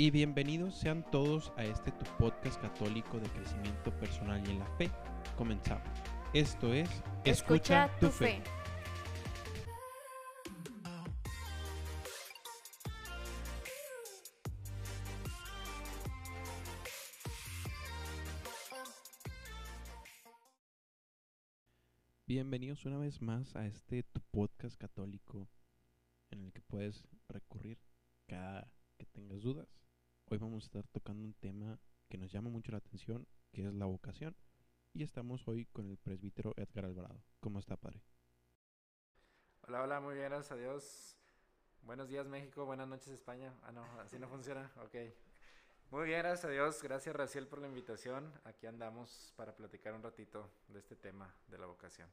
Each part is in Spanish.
y bienvenidos sean todos a este tu podcast católico de crecimiento personal y en la fe. Comenzamos. Esto es Escucha, tu fe. Bienvenidos una vez más a este tu podcast católico en el que puedes recurrir cada que tengas dudas. Hoy vamos a estar tocando un tema que nos llama mucho la atención, que es la vocación. Y estamos hoy con el presbítero Edgar Alvarado. ¿Cómo está, padre? Hola, hola, muy bien, gracias a Dios. Buenos días, México. Buenas noches, España. Ah, no, así no funciona. Ok. Muy bien, gracias a Dios. Gracias, Raciel, por la invitación. Aquí andamos para platicar un ratito de este tema de la vocación.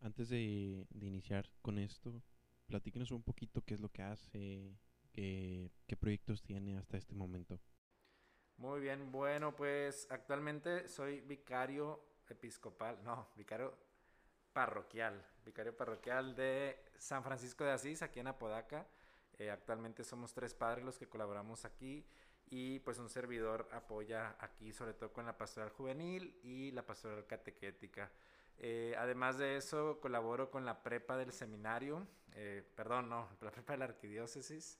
Antes de, de iniciar con esto, platíquenos un poquito qué es lo que hace, qué, qué proyectos tiene hasta este momento. Muy bien, bueno, pues actualmente soy vicario episcopal, no, vicario parroquial, vicario parroquial de San Francisco de Asís, aquí en Apodaca. Eh, actualmente somos tres padres los que colaboramos aquí y pues un servidor apoya aquí sobre todo con la pastoral juvenil y la pastoral catequética. Eh, además de eso, colaboro con la prepa del seminario, eh, perdón, no, la prepa de la arquidiócesis,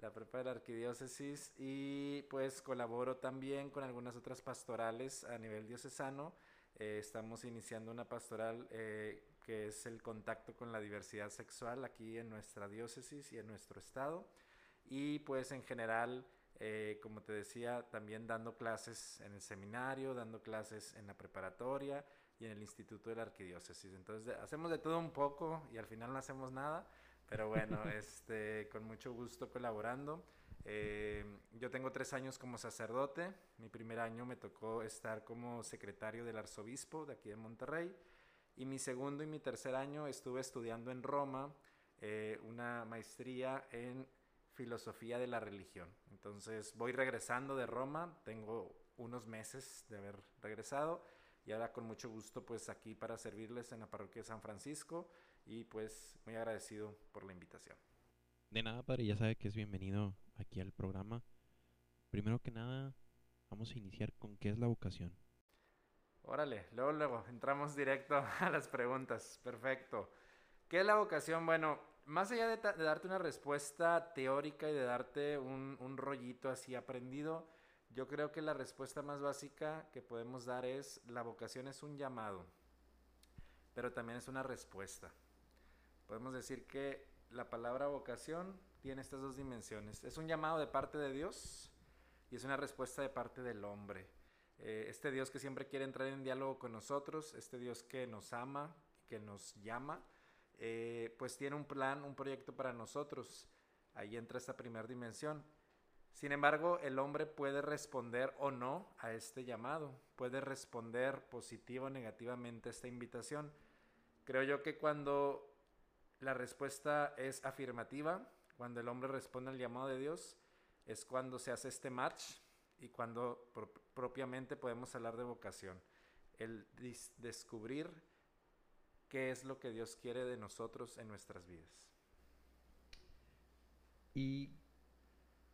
la prepa de la arquidiócesis y pues colaboro también con algunas otras pastorales a nivel diocesano. Eh, estamos iniciando una pastoral que es el contacto con la diversidad sexual aquí en nuestra diócesis y en nuestro estado. Y pues en general, como te decía, también dando clases en el seminario, dando clases en la preparatoria y en el Instituto de la Arquidiócesis. Entonces hacemos de todo un poco y al final no hacemos nada, pero bueno, este, con mucho gusto colaborando. Eh, yo tengo tres años como sacerdote, mi primer año me tocó estar como secretario del arzobispo de aquí de Monterrey. Y mi segundo y mi tercer año estuve estudiando en Roma eh, una maestría en filosofía de la religión. Entonces voy regresando de Roma, tengo unos meses de haber regresado. Y ahora con mucho gusto pues aquí para servirles en la parroquia de San Francisco y pues muy agradecido por la invitación. De nada, padre, ya sabe que es bienvenido aquí al programa. Primero que nada, vamos a iniciar con qué es la vocación. Órale, luego, luego, entramos directo a las preguntas. Perfecto. ¿Qué es la vocación? Bueno, más allá de, darte una respuesta teórica y de darte un, un rollito así aprendido, yo creo que la respuesta más básica que podemos dar es, la vocación es un llamado, pero también es una respuesta. Podemos decir que la palabra vocación tiene estas dos dimensiones. Es un llamado de parte de Dios y es una respuesta de parte del hombre. Eh, este Dios que siempre quiere entrar en diálogo con nosotros, este Dios que nos ama, que nos llama, eh, pues tiene un plan, un proyecto para nosotros. Ahí entra esta primera dimensión. Sin embargo, el hombre puede responder o no a este llamado, puede responder positivo o negativamente a esta invitación. Creo yo que cuando la respuesta es afirmativa, cuando el hombre responde al llamado de Dios, es cuando se hace este match y cuando propiamente podemos hablar de vocación. El descubrir qué es lo que Dios quiere de nosotros en nuestras vidas. Y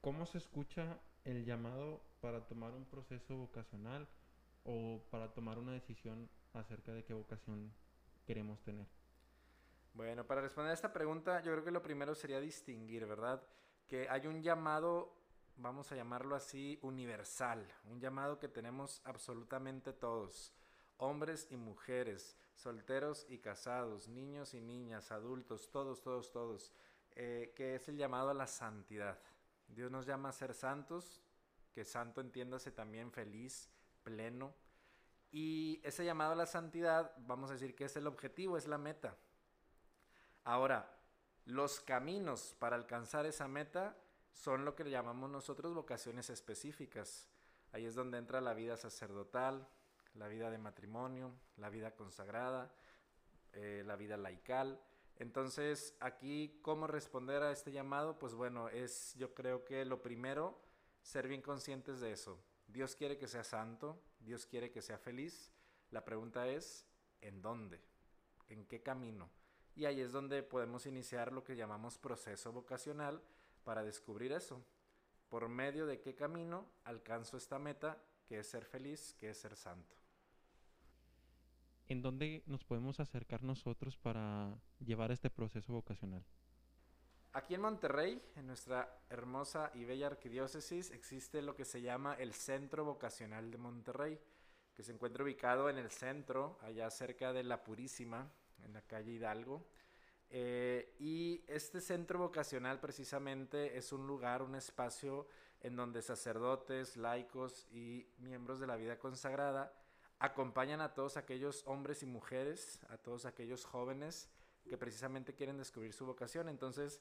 ¿Cómo se escucha el llamado para tomar un proceso vocacional o para tomar una decisión acerca de qué vocación queremos tener? Bueno, para responder a esta pregunta, yo creo que lo primero sería distinguir, ¿verdad? Que hay un llamado, vamos a llamarlo así, universal, un llamado que tenemos absolutamente todos, hombres y mujeres, solteros y casados, niños y niñas, adultos, todos, todos, todos, eh, que es el llamado a la santidad. Dios nos llama a ser santos, que santo entiéndase también feliz, pleno. Y ese llamado a la santidad, vamos a decir que es el objetivo, es la meta. Ahora, los caminos para alcanzar esa meta son lo que llamamos nosotros vocaciones específicas. Ahí es donde entra la vida sacerdotal, la vida de matrimonio, la vida consagrada, eh, la vida laical. Entonces, aquí, ¿cómo responder a este llamado? Pues bueno, es yo creo que lo primero, ser bien conscientes de eso. Dios quiere que sea santo, Dios quiere que sea feliz. La pregunta es, ¿en dónde? ¿En qué camino? Y ahí es donde podemos iniciar lo que llamamos proceso vocacional para descubrir eso. por medio de qué camino alcanzo esta meta, que es ser feliz, que es ser santo. ¿En dónde nos podemos acercar nosotros para llevar este proceso vocacional? Aquí en Monterrey, en nuestra hermosa y bella arquidiócesis, existe lo que se llama el Centro Vocacional de Monterrey, que se encuentra ubicado en el centro, allá cerca de La Purísima, en la calle Hidalgo. Eh, y este centro vocacional precisamente es un lugar, un espacio en donde sacerdotes, laicos y miembros de la vida consagrada acompañan a todos aquellos hombres y mujeres, a todos aquellos jóvenes que precisamente quieren descubrir su vocación. Entonces,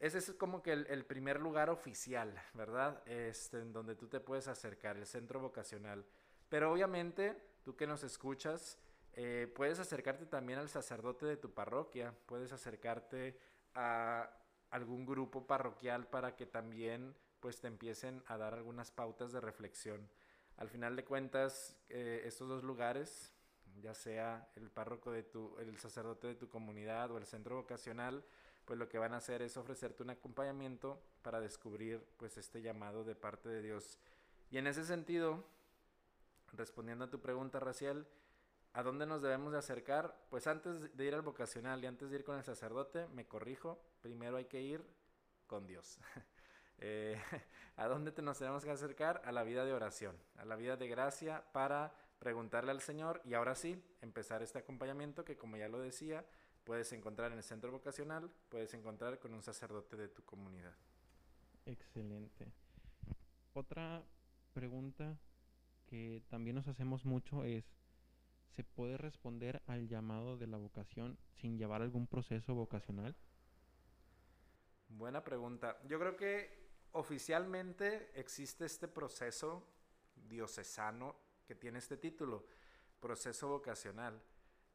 ese es como que el, primer lugar oficial, ¿verdad? Este, en donde tú te puedes acercar, el centro vocacional. Pero obviamente, tú que nos escuchas, eh, puedes acercarte también al sacerdote de tu parroquia, puedes acercarte a algún grupo parroquial para que también pues te empiecen a dar algunas pautas de reflexión. Al final de cuentas, eh, estos dos lugares, ya sea el párroco de tu, el sacerdote de tu comunidad o el centro vocacional, pues lo que van a hacer es ofrecerte un acompañamiento para descubrir pues este llamado de parte de Dios. Y en ese sentido, respondiendo a tu pregunta, Raciel, ¿a dónde nos debemos de acercar? Pues antes de ir al vocacional y antes de ir con el sacerdote, me corrijo, primero hay que ir con Dios. Eh, ¿A dónde te nos tenemos que acercar? A la vida de oración, a la vida de gracia para preguntarle al Señor y ahora sí, empezar este acompañamiento que como ya lo decía, puedes encontrar en el centro vocacional, puedes encontrar con un sacerdote de tu comunidad. Excelente. Otra pregunta que también nos hacemos mucho es, ¿se puede responder al llamado de la vocación sin llevar algún proceso vocacional? Buena pregunta. Yo creo que oficialmente existe este proceso diocesano que tiene este título, proceso vocacional.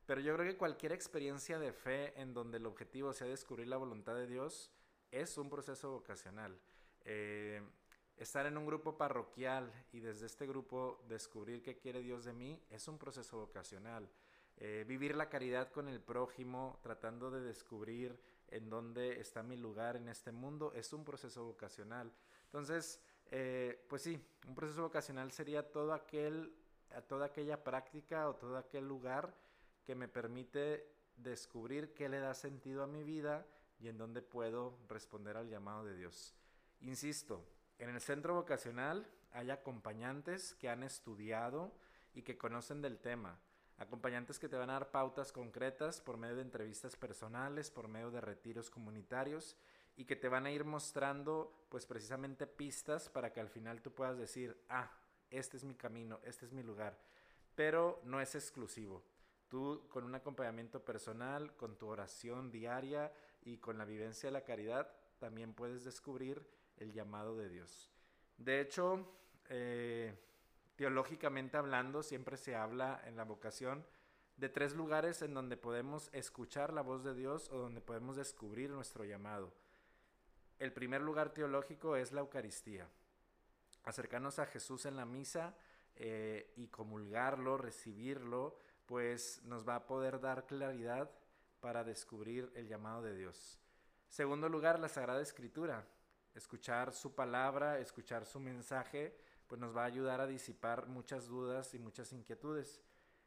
Pero yo creo que cualquier experiencia de fe en donde el objetivo sea descubrir la voluntad de Dios es un proceso vocacional. Eh, estar en un grupo parroquial y desde este grupo descubrir qué quiere Dios de mí es un proceso vocacional. Eh, vivir la caridad con el prójimo, tratando de descubrir en dónde está mi lugar en este mundo, es un proceso vocacional. Entonces, eh, pues sí, un proceso vocacional sería todo aquel, toda aquella práctica o todo aquel lugar que me permite descubrir qué le da sentido a mi vida y en dónde puedo responder al llamado de Dios. Insisto, en el centro vocacional hay acompañantes que han estudiado y que conocen del tema. Acompañantes que te van a dar pautas concretas por medio de entrevistas personales, por medio de retiros comunitarios y que te van a ir mostrando pues precisamente pistas para que al final tú puedas decir, ah, este es mi camino, este es mi lugar. Pero no es exclusivo. Tú con un acompañamiento personal, con tu oración diaria y con la vivencia de la caridad, también puedes descubrir el llamado de Dios. De hecho, eh, teológicamente hablando, siempre se habla en la vocación de tres lugares en donde podemos escuchar la voz de Dios o donde podemos descubrir nuestro llamado. El primer lugar teológico es la Eucaristía. Acercarnos a Jesús en la misa eh, y comulgarlo, recibirlo, pues nos va a poder dar claridad para descubrir el llamado de Dios. Segundo lugar, la Sagrada Escritura. Escuchar su palabra, escuchar su mensaje, pues nos va a ayudar a disipar muchas dudas y muchas inquietudes.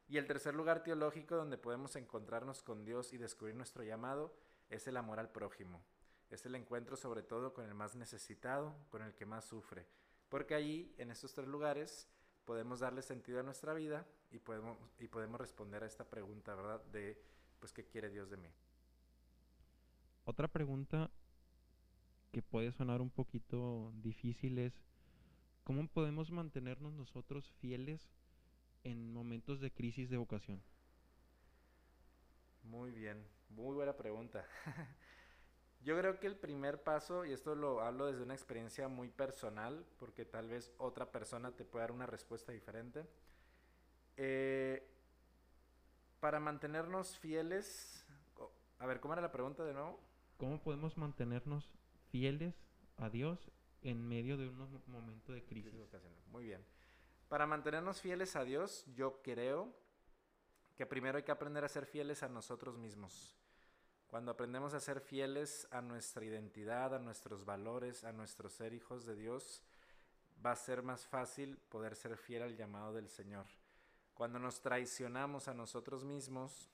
Y el tercer lugar teológico donde podemos encontrarnos con Dios y descubrir nuestro llamado es el amor al prójimo. Es el encuentro sobre todo con el más necesitado, con el que más sufre. Porque allí, en estos tres lugares, podemos darle sentido a nuestra vida y podemos, y podemos responder a esta pregunta, ¿verdad? De, pues, ¿qué quiere Dios de mí? Otra pregunta que puede sonar un poquito difícil es, ¿cómo podemos mantenernos nosotros fieles en momentos de crisis de vocación? Muy bien, muy buena pregunta. Yo creo que el primer paso, y esto lo hablo desde una experiencia muy personal, porque tal vez otra persona te pueda dar una respuesta diferente. Eh, para mantenernos fieles, a ver, ¿cómo era la pregunta de nuevo? ¿Cómo podemos mantenernos fieles a Dios en medio de un momento de crisis? Muy bien. Para mantenernos fieles a Dios, yo creo que primero hay que aprender a ser fieles a nosotros mismos. Cuando aprendemos a ser fieles a nuestra identidad, a nuestros valores, a nuestro ser hijos de Dios, va a ser más fácil poder ser fiel al llamado del Señor. Cuando nos traicionamos a nosotros mismos,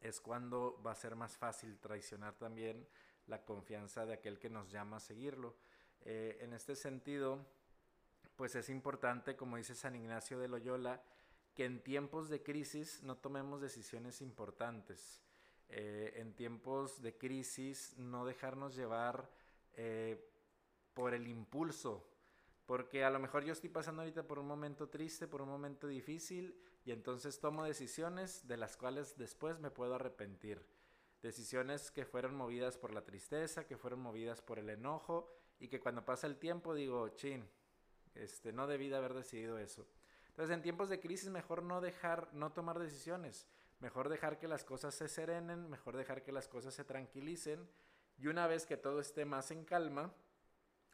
es cuando va a ser más fácil traicionar también la confianza de aquel que nos llama a seguirlo. Eh, en este sentido, pues es importante, como dice San Ignacio de Loyola, que en tiempos de crisis no tomemos decisiones importantes. Eh, en tiempos de crisis no dejarnos llevar eh, por el impulso, porque a lo mejor yo estoy pasando ahorita por un momento triste, por un momento difícil, y entonces tomo decisiones de las cuales después me puedo arrepentir. Decisiones que fueron movidas por la tristeza, que fueron movidas por el enojo, y que cuando pasa el tiempo digo, chin, este, no debí de haber decidido eso. Entonces, en tiempos de crisis, mejor no dejar, no tomar decisiones. Mejor dejar que las cosas se serenen, mejor dejar que las cosas se tranquilicen. Y una vez que todo esté más en calma,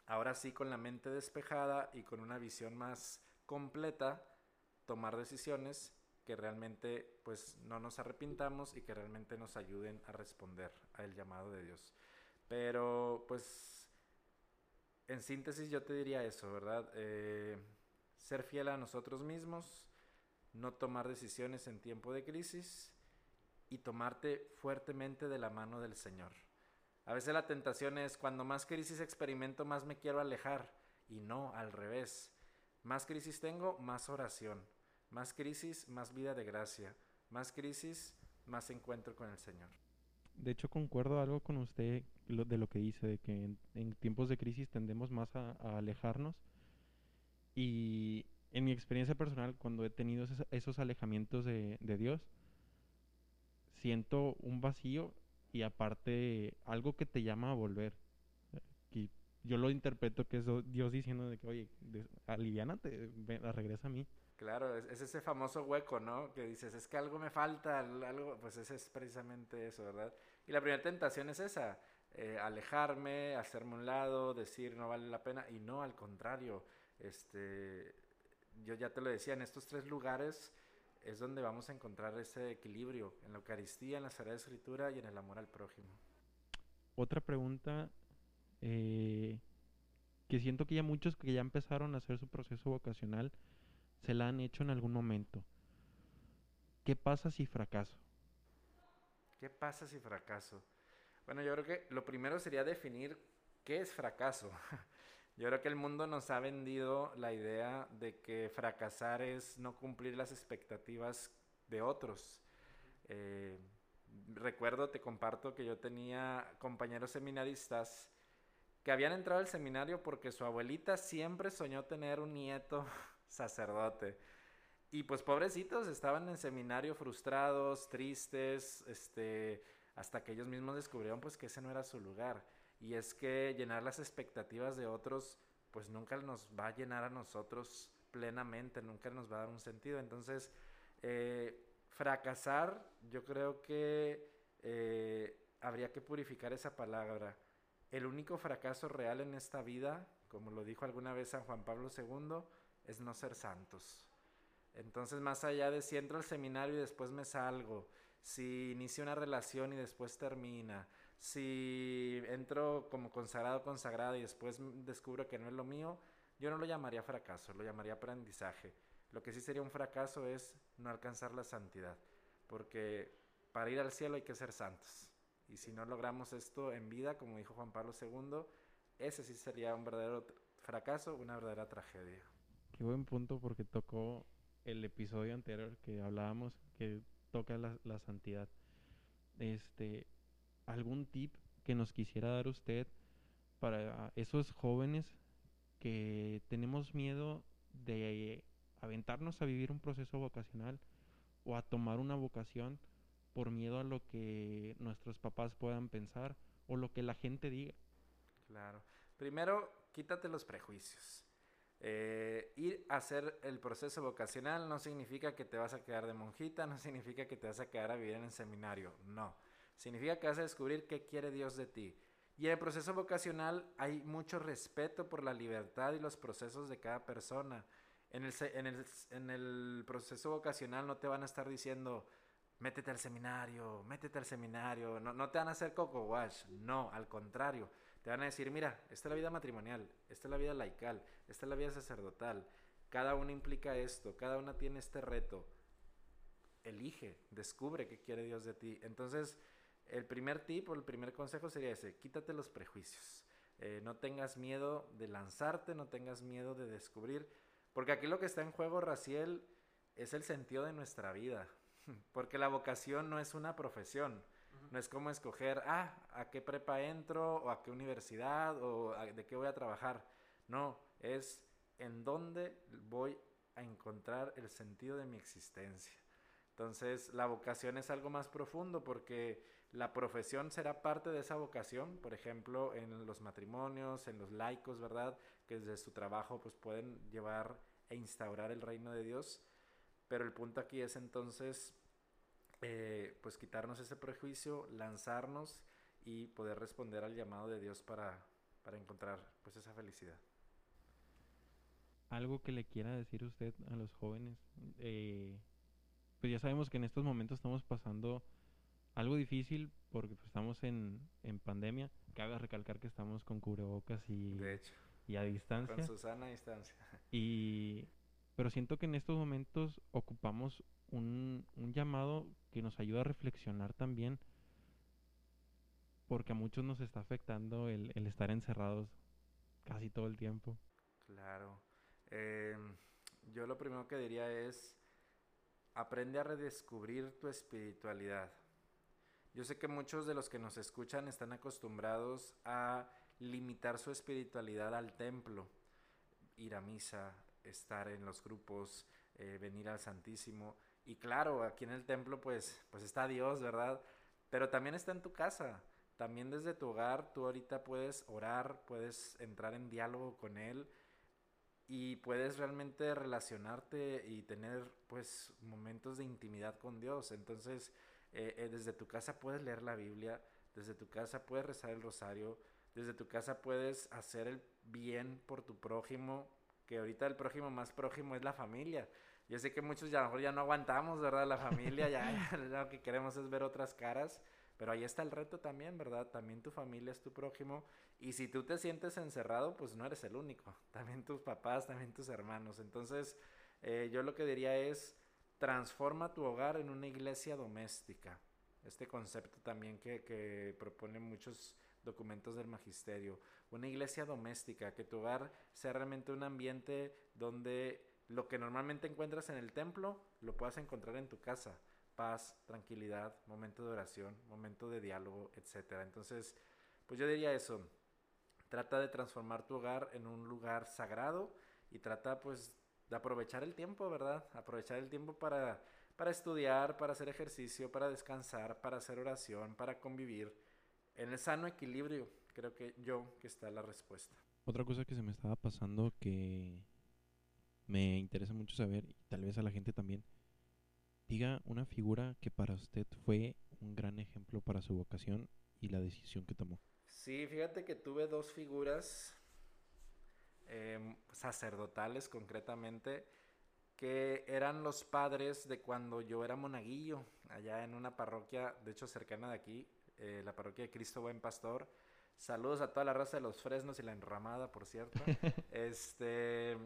ahora sí con la mente despejada y con una visión más completa, tomar decisiones que realmente pues no nos arrepintamos y que realmente nos ayuden a responder al llamado de Dios. Pero pues en síntesis yo te diría eso, ¿verdad? Eh, ser fiel a nosotros mismos, no tomar decisiones en tiempo de crisis y tomarte fuertemente de la mano del Señor. A veces la tentación es cuando más crisis experimento, más me quiero alejar. Y no, al revés. Más crisis tengo, más oración. Más crisis, más vida de gracia. Más crisis, más encuentro con el Señor. De hecho, concuerdo algo con usted de lo que dice, de que en, tiempos de crisis tendemos más a, alejarnos. Y en mi experiencia personal, cuando he tenido esos, alejamientos de, Dios, siento un vacío y aparte algo que te llama a volver. Y yo lo interpreto que es Dios diciendo de que, oye, aliviánate, regresa a mí. Claro, es, ese famoso hueco, ¿no? Que dices, es que algo me falta, algo, pues ese es precisamente eso, ¿verdad? Y la primera tentación es esa, eh, alejarme, hacerme un lado, decir no vale la pena, y no, al contrario, este, yo ya te lo decía, en estos tres lugares es donde vamos a encontrar ese equilibrio, en la Eucaristía, en la Sagrada Escritura y en el amor al prójimo. Otra pregunta, eh, que siento que ya muchos que ya empezaron a hacer su proceso vocacional, se la han hecho en algún momento. ¿Qué pasa si fracaso? ¿Qué pasa si fracaso? Bueno, yo creo que lo primero sería definir qué es fracaso. Yo creo que el mundo nos ha vendido la idea de que fracasar es no cumplir las expectativas de otros. Eh, recuerdo, te comparto que yo tenía compañeros seminaristas que habían entrado al seminario porque su abuelita siempre soñó tener un nieto sacerdote. Y pues pobrecitos estaban en seminario frustrados, tristes, este, hasta que ellos mismos descubrieron pues que ese no era su lugar. Y es que llenar las expectativas de otros pues nunca nos va a llenar a nosotros plenamente, nunca nos va a dar un sentido. Entonces, eh, fracasar, yo creo que eh, habría que purificar esa palabra. El único fracaso real en esta vida, como lo dijo alguna vez San Juan Pablo II, es no ser santos. Entonces, más allá de si entro al seminario y después me salgo, si inicio una relación y después termina, si entro como consagrado, consagrada y después descubro que no es lo mío, yo no lo llamaría fracaso, lo llamaría aprendizaje. Lo que sí sería un fracaso es no alcanzar la santidad, porque para ir al cielo hay que ser santos. Y si no logramos esto en vida, como dijo Juan Pablo II, ese sí sería un verdadero fracaso, una verdadera tragedia. Qué buen punto porque tocó el episodio anterior que hablábamos que toca la, la santidad. Este, algún tip que nos quisiera dar usted para esos jóvenes que tenemos miedo de aventarnos a vivir un proceso vocacional o a tomar una vocación por miedo a lo que nuestros papás puedan pensar o lo que la gente diga. Claro. Primero, quítate los prejuicios. Eh, ir a hacer el proceso vocacional no significa que te vas a quedar de monjita, no significa que te vas a quedar a vivir en el seminario, no. Significa que vas a descubrir qué quiere Dios de ti. Y en el proceso vocacional hay mucho respeto por la libertad y los procesos de cada persona. En el, proceso vocacional no te van a estar diciendo, métete al seminario, métete al seminario. No, no te van a hacer coco wash, no, al contrario. Te van a decir, mira, esta es la vida matrimonial, esta es la vida laical, esta es la vida sacerdotal. Cada una implica esto, cada una tiene este reto. Elige, descubre qué quiere Dios de ti. Entonces, el primer tip o el primer consejo sería ese, quítate los prejuicios. Eh, no tengas miedo de lanzarte, no tengas miedo de descubrir, porque aquí lo que está en juego, Raciel, es el sentido de nuestra vida, porque la vocación no es una profesión, no es como escoger, ah, a qué prepa entro, o a qué universidad, o de qué voy a trabajar, no, es en dónde voy a encontrar el sentido de mi existencia. Entonces, la vocación es algo más profundo porque la profesión será parte de esa vocación, por ejemplo, en los matrimonios, en los laicos, ¿verdad? Que desde su trabajo pues pueden llevar e instaurar el reino de Dios. Pero el punto aquí es entonces, eh, pues quitarnos ese prejuicio, lanzarnos y poder responder al llamado de Dios para, para encontrar pues esa felicidad. Algo que le quiera decir usted a los jóvenes, eh, pues ya sabemos que en estos momentos estamos pasando algo difícil porque pues, estamos en, en pandemia. Cabe recalcar que estamos con cubrebocas y, y a distancia. Con Susana a distancia. Y, pero siento que en estos momentos ocupamos un, un llamado que nos ayuda a reflexionar también porque a muchos nos está afectando el, el estar encerrados casi todo el tiempo. Claro. Eh, yo lo primero que diría es, aprende a redescubrir tu espiritualidad. Yo sé que muchos de los que nos escuchan están acostumbrados a limitar su espiritualidad al templo, ir a misa, estar en los grupos, eh, venir al Santísimo. Y claro, aquí en el templo pues, pues está Dios, ¿verdad? Pero también está en tu casa. También desde tu hogar tú ahorita puedes orar, puedes entrar en diálogo con Él y puedes realmente relacionarte y tener pues momentos de intimidad con Dios. Entonces, eh, eh, desde tu casa puedes leer la Biblia, desde tu casa puedes rezar el rosario, desde tu casa puedes hacer el bien por tu prójimo, que ahorita el prójimo más prójimo es la familia. Yo sé que muchos ya a lo mejor ya no aguantamos, ¿verdad? La familia, ya, lo que queremos es ver otras caras, pero ahí está el reto también, ¿verdad? También tu familia es tu prójimo y si tú te sientes encerrado, pues no eres el único, también tus papás, también tus hermanos. Entonces, eh, yo lo que diría es, transforma tu hogar en una iglesia doméstica. Este concepto también que, que proponen muchos documentos del magisterio. Una iglesia doméstica, que tu hogar sea realmente un ambiente donde lo que normalmente encuentras en el templo lo puedas encontrar en tu casa. Paz, tranquilidad, momento de oración, momento de diálogo, etc. Entonces, pues yo diría eso. Trata de transformar tu hogar en un lugar sagrado y trata pues de aprovechar el tiempo, ¿verdad? Aprovechar el tiempo para, para estudiar, para hacer ejercicio, para descansar, para hacer oración, para convivir. En el sano equilibrio, creo que yo que está la respuesta. Otra cosa que se me estaba pasando que me interesa mucho saber, y tal vez a la gente también, diga una figura que para usted fue un gran ejemplo para su vocación y la decisión que tomó. Sí, fíjate que tuve dos figuras Em, sacerdotales concretamente, que eran los padres de cuando yo era monaguillo, allá en una parroquia, de hecho cercana de aquí, eh, la parroquia de Cristo Buen Pastor. Saludos a toda la raza de los fresnos y la enramada, por cierto. este,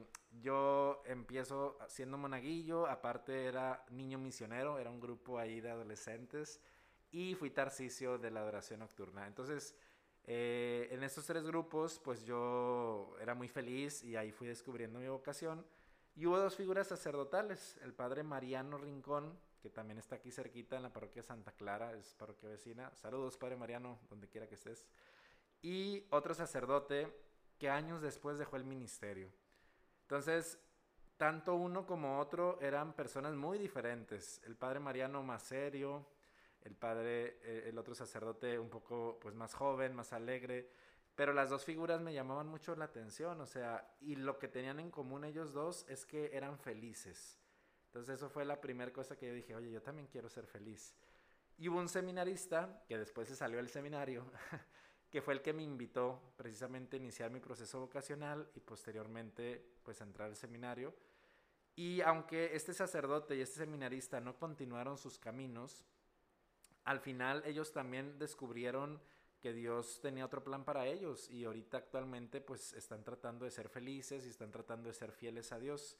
yo empiezo siendo monaguillo, aparte era niño misionero, era un grupo ahí de adolescentes y fui tarcicio de la adoración nocturna. Entonces, eh, en estos tres grupos, pues yo era muy feliz y ahí fui descubriendo mi vocación. Y hubo dos figuras sacerdotales, el padre Mariano Rincón, que también está aquí cerquita en la parroquia Santa Clara, es parroquia vecina. Saludos, padre Mariano, donde quiera que estés. Y otro sacerdote que años después dejó el ministerio. Entonces, tanto uno como otro eran personas muy diferentes. El padre Mariano más serio, el padre, eh, el otro sacerdote un poco pues más joven, más alegre, pero las dos figuras me llamaban mucho la atención, o sea, y lo que tenían en común ellos dos es que eran felices. Entonces eso fue la primera cosa que yo dije, oye, yo también quiero ser feliz. Y hubo un seminarista, que después se salió del seminario, que fue el que me invitó precisamente a iniciar mi proceso vocacional y posteriormente pues a entrar al seminario. Y aunque este sacerdote y este seminarista no continuaron sus caminos, al final ellos también descubrieron que Dios tenía otro plan para ellos y ahorita actualmente pues están tratando de ser felices y están tratando de ser fieles a Dios.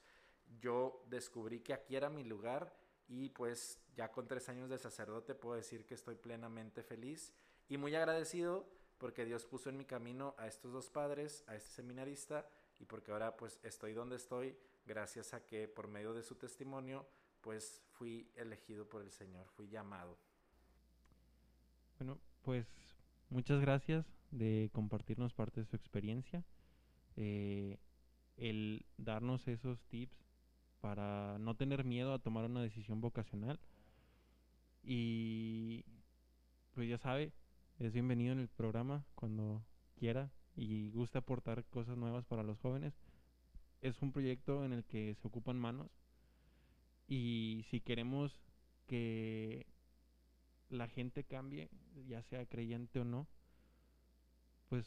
Yo descubrí que aquí era mi lugar y pues ya con tres años de sacerdote puedo decir que estoy plenamente feliz y muy agradecido porque Dios puso en mi camino a estos dos padres, a este seminarista y porque ahora pues estoy donde estoy gracias a que por medio de su testimonio pues fui elegido por el Señor, fui llamado. Bueno, pues muchas gracias de compartirnos parte de su experiencia, eh, el darnos esos tips para no tener miedo a tomar una decisión vocacional. Y pues ya sabe, es bienvenido en el programa cuando quiera y gusta aportar cosas nuevas para los jóvenes. Es un proyecto en el que se ocupan manos y si queremos que la gente cambie, ya sea creyente o no, pues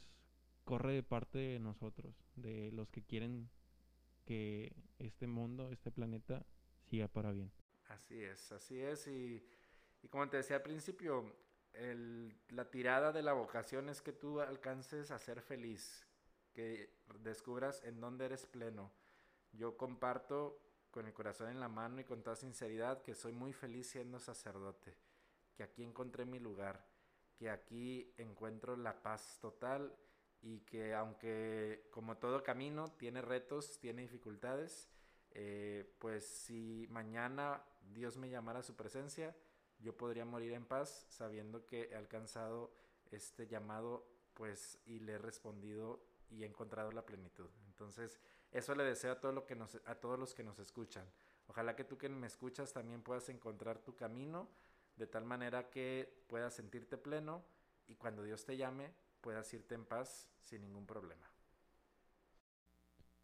corre de parte de nosotros, de los que quieren que este mundo, este planeta, siga para bien. Así es, así es. Y, como te decía al principio, la tirada de la vocación es que tú alcances a ser feliz, que descubras en dónde eres pleno. Yo comparto con el corazón en la mano y con toda sinceridad que soy muy feliz siendo sacerdote que aquí encontré mi lugar, que aquí encuentro la paz total y que aunque como todo camino tiene retos, tiene dificultades, eh, pues si mañana Dios me llamara a su presencia, yo podría morir en paz sabiendo que he alcanzado este llamado pues y le he respondido y he encontrado la plenitud. Entonces, eso le deseo a, todo lo que nos, a todos los que nos escuchan. Ojalá que tú que me escuchas también puedas encontrar tu camino de tal manera que puedas sentirte pleno y cuando Dios te llame puedas irte en paz sin ningún problema.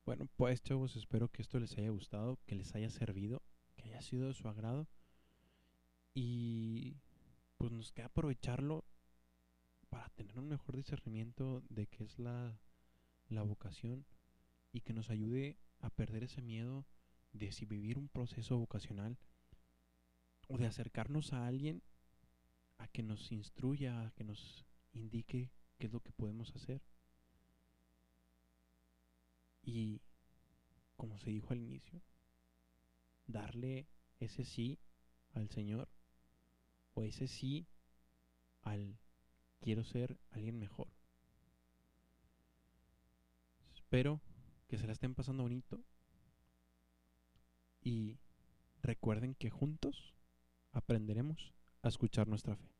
Bueno, pues chavos, espero que esto les haya gustado, que les haya servido, que haya sido de su agrado y pues nos queda aprovecharlo para tener un mejor discernimiento de qué es la, la vocación y que nos ayude a perder ese miedo de si vivir un proceso vocacional o de acercarnos a alguien a que nos instruya, a que nos indique qué es lo que podemos hacer. Y, como se dijo al inicio, darle ese sí al Señor o ese sí al quiero ser alguien mejor. Espero que se la estén pasando bonito y recuerden que juntos aprenderemos a escuchar nuestra fe.